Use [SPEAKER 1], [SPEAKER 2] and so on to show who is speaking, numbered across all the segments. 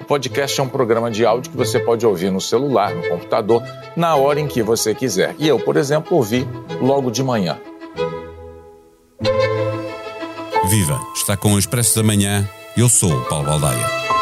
[SPEAKER 1] O podcast é um programa de áudio que você pode ouvir no celular, no computador, na hora em que você quiser. E eu, por exemplo, ouvi logo de manhã.
[SPEAKER 2] Viva! Está com o Expresso da Manhã. Eu sou o Paulo Baldaia.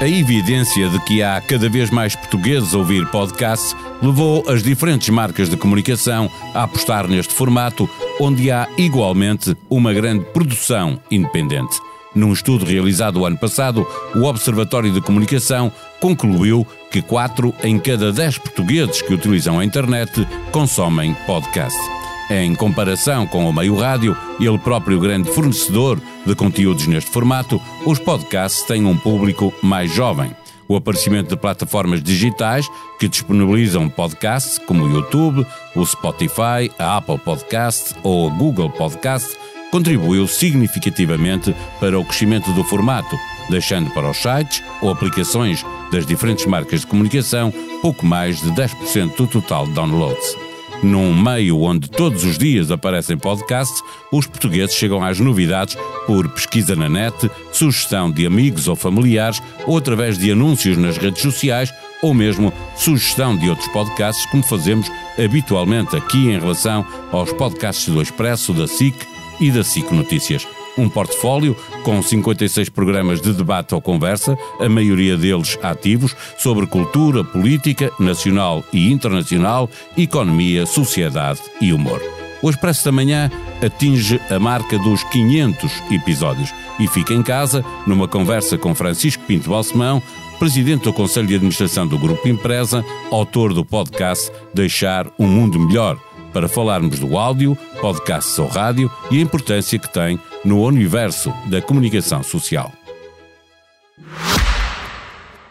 [SPEAKER 2] A evidência de que há cada vez mais portugueses a ouvir podcasts levou as diferentes marcas de comunicação a apostar neste formato, onde há igualmente uma grande produção independente. Num estudo realizado o ano passado, o Observatório de Comunicação concluiu que 4 em cada 10 portugueses que utilizam a internet consomem podcast. Em comparação com o meio rádio, ele próprio grande fornecedor de conteúdos neste formato, os podcasts têm um público mais jovem. O aparecimento de plataformas digitais que disponibilizam podcasts, como o YouTube, o Spotify, a Apple Podcasts ou a Google Podcasts, contribuiu significativamente para o crescimento do formato, deixando para os sites ou aplicações das diferentes marcas de comunicação pouco mais de 10% do total de downloads. Num meio onde todos os dias aparecem podcasts, os portugueses chegam às novidades por pesquisa na net, sugestão de amigos ou familiares ou através de anúncios nas redes sociais ou mesmo sugestão de outros podcasts, como fazemos habitualmente aqui em relação aos podcasts do Expresso, da SIC e da SIC Notícias um portfólio com 56 programas de debate ou conversa, a maioria deles ativos, sobre cultura, política, nacional e internacional, economia, sociedade e humor. O Expresso da Manhã atinge a marca dos 500 episódios e fica em casa numa conversa com Francisco Pinto Balsemão, presidente do Conselho de Administração do Grupo Empresa, autor do podcast Deixar um Mundo Melhor, para falarmos do áudio, podcasts ou rádio e a importância que tem no universo da comunicação social.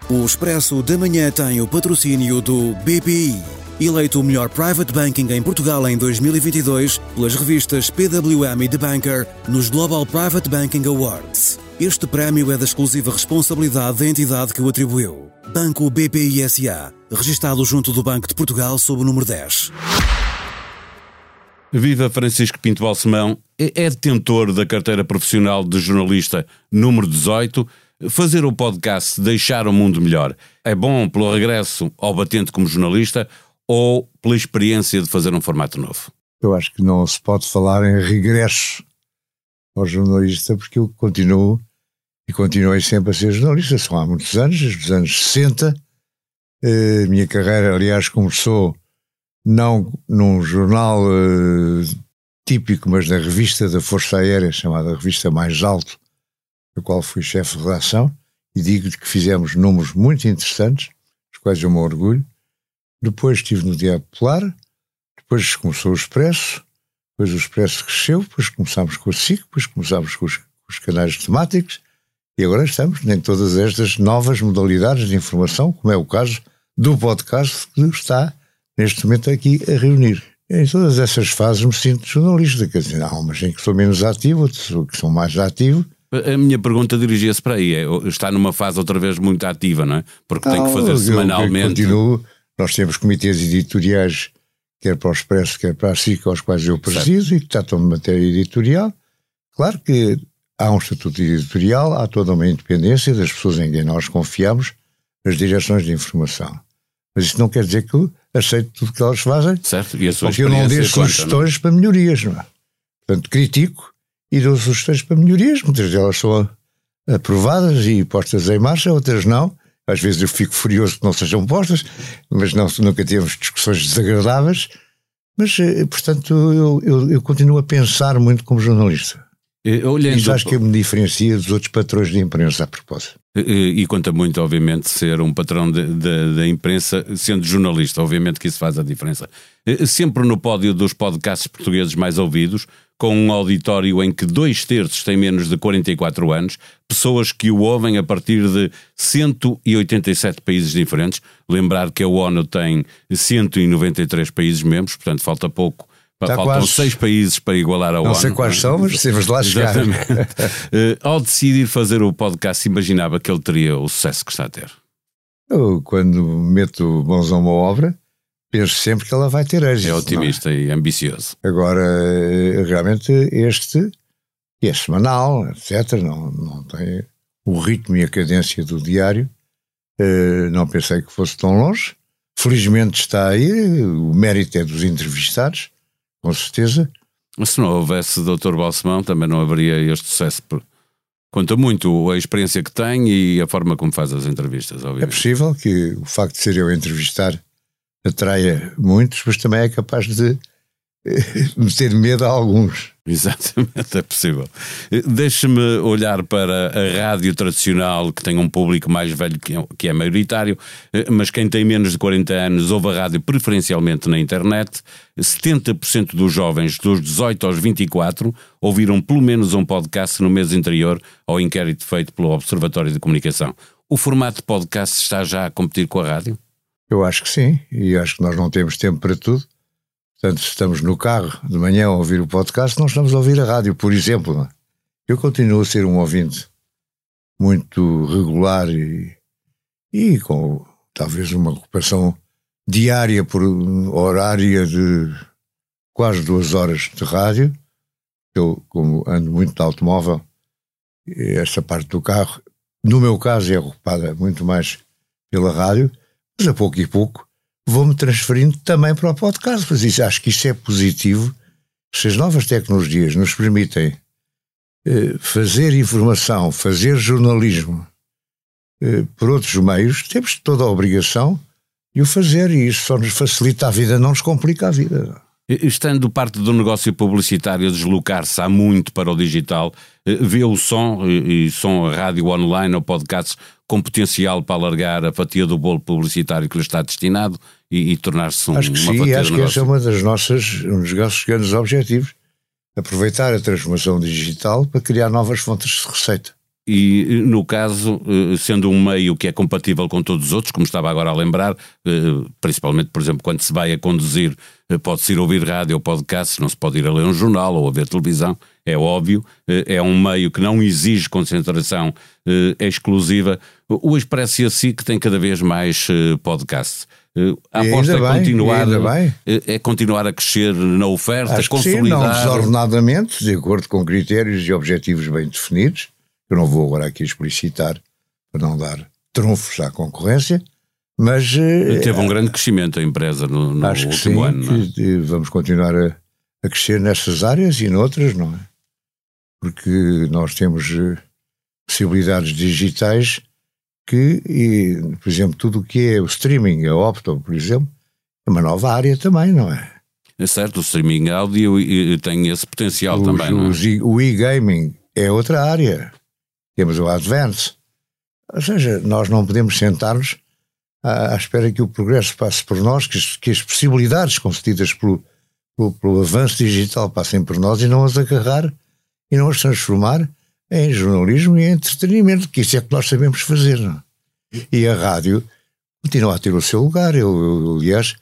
[SPEAKER 3] O Expresso da Manhã tem o patrocínio do BPI. Eleito o melhor private banking em Portugal em 2022 pelas revistas PWM e The Banker nos Global Private Banking Awards. Este prémio é da exclusiva responsabilidade da entidade que o atribuiu. Banco BPI SA, registado junto do Banco de Portugal sob o número 10.
[SPEAKER 2] Viva Francisco Pinto Balsemão, é detentor da carteira profissional de jornalista número 18. Fazer o podcast Deixar o Mundo Melhor é bom pelo regresso ao batente como jornalista ou pela experiência de fazer um formato novo?
[SPEAKER 4] Eu acho que não se pode falar em regresso ao jornalista porque eu continuo e continuei sempre a ser jornalista. São há muitos anos, desde os anos 60. Eh, a minha carreira, aliás, começou não num jornal uh, típico, mas na revista da Força Aérea, chamada Revista Mais Alto, da qual fui chefe de redação, e digo-lhe que fizemos números muito interessantes, dos quais eu me orgulho. Depois estive no Diabo Popular, depois começou o Expresso, depois o Expresso cresceu, depois começámos com o SIC, depois começámos com os, os canais temáticos, e agora estamos em todas estas novas modalidades de informação, como é o caso do podcast que está neste momento aqui a reunir. Em todas essas fases me sinto jornalista, quer dizer, há umas em que sou menos ativo, outras que sou mais ativo.
[SPEAKER 2] A minha pergunta dirigia-se para aí, é, está numa fase outra vez muito ativa, não é? Porque tem que fazer eu, semanalmente.
[SPEAKER 4] Eu continuo, nós temos comitês editoriais, quer para o Expresso, quer para a SIC, aos quais eu preciso, certo. e que tratam de matéria editorial. Claro que há um estatuto editorial, há toda uma independência das pessoas em quem nós confiamos nas direções de informação. Mas isso não quer dizer que aceito tudo que elas fazem.
[SPEAKER 2] Certo, e a sua
[SPEAKER 4] porque eu não dei sugestões não? para melhorias, não é? Portanto, critico e dou sugestões para melhorias. Muitas delas são aprovadas e postas em marcha, outras não. Às vezes eu fico furioso que não sejam postas, mas não, nunca tivemos discussões desagradáveis. Mas, eh, portanto, eu, eu, eu continuo a pensar muito como jornalista. Olhando... Isso acho que me diferencia dos outros patrões de imprensa a propósito.
[SPEAKER 2] E, e conta muito, obviamente, ser um patrão da imprensa, sendo jornalista, obviamente que isso faz a diferença. Sempre no pódio dos podcasts portugueses mais ouvidos, com um auditório em que dois terços têm menos de 44 anos, pessoas que o ouvem a partir de 187 países diferentes. Lembrar que a ONU tem 193 países membros, portanto falta pouco Está Faltam quase... seis países para igualar a ONU.
[SPEAKER 4] Não sei quais são, mas temos de lá chegar.
[SPEAKER 2] uh, ao decidir fazer o podcast, imaginava que ele teria o sucesso que está a ter?
[SPEAKER 4] Eu, quando meto mãos a uma obra, penso sempre que ela vai ter êxito.
[SPEAKER 2] É otimista é? e ambicioso.
[SPEAKER 4] Agora, realmente, este, é semanal, etc., não, não tem o ritmo e a cadência do diário. Uh, não pensei que fosse tão longe. Felizmente está aí, o mérito é dos entrevistados, com certeza.
[SPEAKER 2] Se não houvesse Dr. Balsemão, também não haveria este sucesso. Conta muito a experiência que tem e a forma como faz as entrevistas. Obviamente.
[SPEAKER 4] É possível que o facto de ser eu a entrevistar atraia muitos, mas também é capaz de meter medo a alguns.
[SPEAKER 2] Exatamente, é possível. Deixe-me olhar para a rádio tradicional, que tem um público mais velho que é maioritário, mas quem tem menos de 40 anos ouve a rádio preferencialmente na internet. 70% dos jovens dos 18 aos 24 ouviram pelo menos um podcast no mês anterior ao inquérito feito pelo Observatório de Comunicação. O formato de podcast está já a competir com a rádio?
[SPEAKER 4] Eu acho que sim, e acho que nós não temos tempo para tudo. Portanto, se estamos no carro de manhã a ouvir o podcast, não estamos a ouvir a rádio, por exemplo. É? Eu continuo a ser um ouvinte muito regular e, e com talvez uma ocupação diária por horária de quase duas horas de rádio. Eu, como ando muito de automóvel, esta parte do carro, no meu caso, é ocupada muito mais pela rádio, mas a pouco e pouco vou-me transferindo também para o podcast. Mas isso, acho que isso é positivo. Se as novas tecnologias nos permitem eh, fazer informação, fazer jornalismo eh, por outros meios, temos toda a obrigação de o fazer e isso só nos facilita a vida, não nos complica a vida.
[SPEAKER 2] Estando parte do negócio publicitário deslocar-se há muito para o digital, eh, vê o som e som rádio online ou podcast com potencial para alargar a fatia do bolo publicitário que lhe está destinado e, e tornar-se um,
[SPEAKER 4] acho que
[SPEAKER 2] uma
[SPEAKER 4] sim,
[SPEAKER 2] fatia
[SPEAKER 4] acho que esse é uma das nossas, um dos nossos grandes objetivos. Aproveitar a transformação digital para criar novas fontes de receita.
[SPEAKER 2] E no caso, eh, sendo um meio que é compatível com todos os outros, como estava agora a lembrar, eh, principalmente, por exemplo, quando se vai a conduzir, eh, pode-se ir ouvir rádio ou podcast, não se pode ir a ler um jornal ou a ver televisão, é óbvio, é um meio que não exige concentração exclusiva. O Expresso e a SIC tem cada vez mais podcasts. A aposta é continuar, é continuar a crescer na oferta,
[SPEAKER 4] Acho
[SPEAKER 2] consolidar.
[SPEAKER 4] sim, não desordenadamente, de acordo com critérios e objetivos bem definidos eu não vou agora aqui explicitar para não dar trunfos à concorrência, mas.
[SPEAKER 2] Eh, teve um grande crescimento a empresa no, no último
[SPEAKER 4] sim,
[SPEAKER 2] ano.
[SPEAKER 4] Que vamos continuar a, a crescer nessas áreas e noutras, não é? Porque nós temos eh, possibilidades digitais que, e, por exemplo, tudo o que é o streaming, a Opto, por exemplo, é uma nova área também, não é?
[SPEAKER 2] É certo, o streaming áudio tem esse potencial
[SPEAKER 4] os,
[SPEAKER 2] também. Não é?
[SPEAKER 4] O e-gaming é outra área temos o Advance. Ou seja, nós não podemos sentar-nos à, à, espera que o progresso passe por nós, que que as possibilidades concedidas pelo, pelo, pelo, avanço digital passem por nós e não as agarrar e não as transformar em jornalismo e em entretenimento, que isso é que nós sabemos fazer. Não? É? E a rádio continua a ter o seu lugar. Eu, eu, aliás,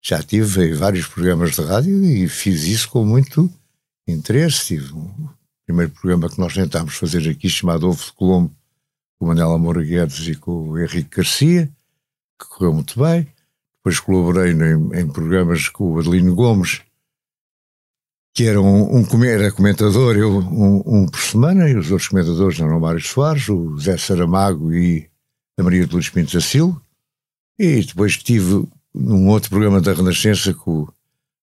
[SPEAKER 4] já tive vários programas de rádio e fiz isso com muito interesse. Tive primeiro programa que nós tentámos fazer aqui, chamado Ovo de Colombo, com Manela Moura Guedes e com o Henrique Garcia, que correu muito bem. Depois colaborei em, em programas com o Adelino Gomes, que era um, um era comentador, eu um, um, por semana, e os outros comentadores eram o Mário Soares, o Zé Saramago e a Maria de Lourdes Pinto da Silva. E depois estive num outro programa da Renascença com o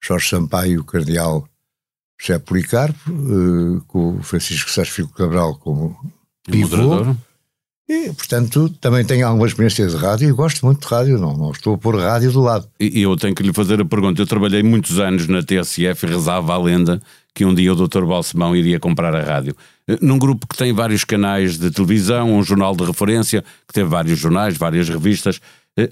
[SPEAKER 4] Jorge Sampaio, o Cardeal José Policarpo, uh, com o Francisco Sérgio Filho Cabral como pivô. E, portanto, também tenho alguma experiência de rádio e gosto muito de rádio, não, não estou a pôr rádio do lado.
[SPEAKER 2] E eu tenho que lhe fazer a pergunta: eu trabalhei muitos anos na TSF e rezava a lenda que um dia o Dr. Balsemão iria comprar a rádio. Eh, num grupo que tem vários canais de televisão, um jornal de referência, que teve vários jornais, várias revistas,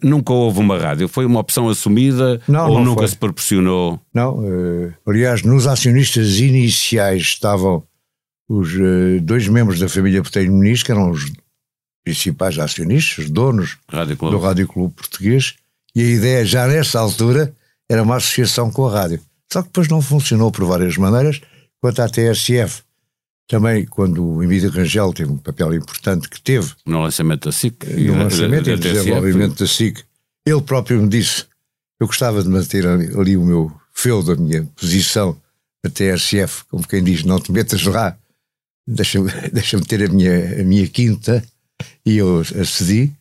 [SPEAKER 2] nunca houve uma rádio? Foi uma opção assumida não, ou não nunca foi. se proporcionou?
[SPEAKER 4] Não, uh, aliás, nos acionistas iniciais estavam os uh, dois membros da família Botelho Muniz, que eram os principais acionistas, os donos
[SPEAKER 2] rádio
[SPEAKER 4] do Rádio Clube Português, e a ideia já nessa altura era uma associação com a rádio. Só que depois não funcionou por várias maneiras, quanto à TSF também, quando o Emílio Rangel teve um papel importante que teve
[SPEAKER 2] no lançamento da SIC
[SPEAKER 4] no lançamento e desenvolvimento da SIC, ele próprio me disse eu gostava de manter ali, o meu feudo, a minha posição da TSF, como quem diz, não te metas lá, deixa-me deixa ter a minha, a minha quinta, e eu acedi,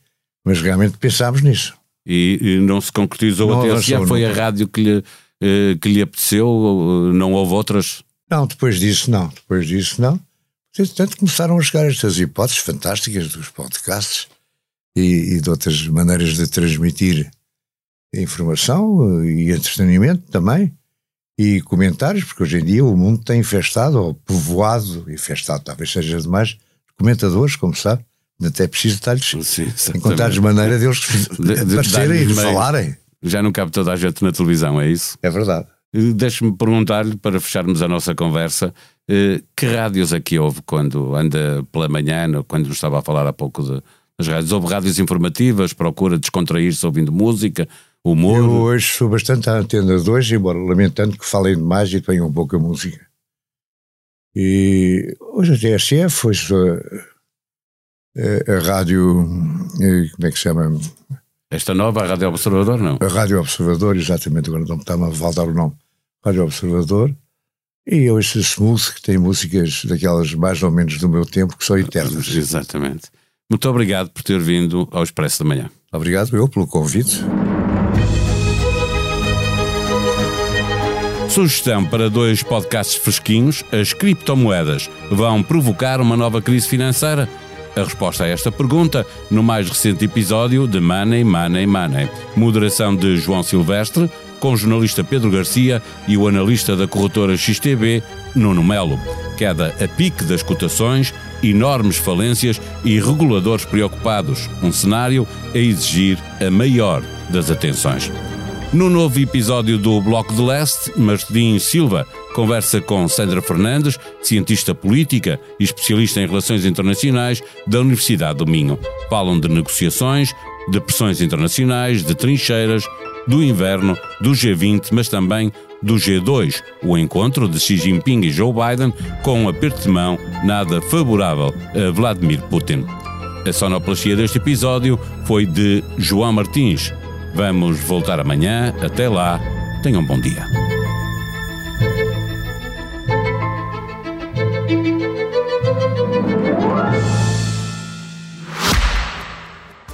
[SPEAKER 4] mas realmente pensámos nisso.
[SPEAKER 2] E, e não se concretizou não a TSF? Foi a rádio que lhe, eh, que lhe apeteceu? Não houve outras?
[SPEAKER 4] Não, depois disso não, depois disso não. Portanto, começaram a chegar estas hipóteses fantásticas dos podcasts e, e de outras maneiras de transmitir informação e entretenimento também e comentários, porque hoje em dia o mundo tem infestado, ou povoado, infestado talvez seja demais, comentadores, como sabe, até preciso estar-lhes encontrar maneira deles de, de, aparecerem e de falarem.
[SPEAKER 2] Já não cabe toda a gente na televisão, é isso?
[SPEAKER 4] É verdade.
[SPEAKER 2] Deixe-me perguntar-lhe, para fecharmos a nossa conversa, eh, que rádios aqui houve quando anda pela manhã, quando estava a falar há pouco das rádios? Houve rádios informativas, procura descontrair-se ouvindo música, humor?
[SPEAKER 4] Eu hoje sou bastante à antena de hoje, embora lamentando que falem demais e tenham pouca música. E hoje a TSF foi a, a, a rádio, eh, como é que se chama?
[SPEAKER 2] Esta nova, a Rádio Observador, não?
[SPEAKER 4] A Rádio Observador, exatamente, agora não me está a faltar o nome. Rádio Observador. E eu esse Smooth, que tem músicas daquelas mais ou menos do meu tempo, que são eternas.
[SPEAKER 2] Exatamente. Muito obrigado por ter vindo ao Expresso da Manhã.
[SPEAKER 4] Obrigado eu pelo convite.
[SPEAKER 2] Sugestão para dois podcasts fresquinhos: as criptomoedas vão provocar uma nova crise financeira? A resposta a esta pergunta no mais recente episódio de Money, Money, Money. Moderação de João Silvestre, com o jornalista Pedro Garcia e o analista da corretora XTB, Nuno Melo. Queda a pique das cotações, enormes falências e reguladores preocupados. Um cenário a exigir a maior das atenções. No novo episódio do Bloco de Leste, Martim Silva conversa com Sandra Fernandes, cientista política e especialista em relações internacionais da Universidade do Minho. Falam de negociações, de pressões internacionais, de trincheiras, do inverno, do G20, mas também do G2, o encontro de Xi Jinping e Joe Biden com um aperto de mão nada favorável a Vladimir Putin. A sonoplastia deste episódio foi de João Martins. Vamos voltar amanhã. Até lá. Tenham um bom dia.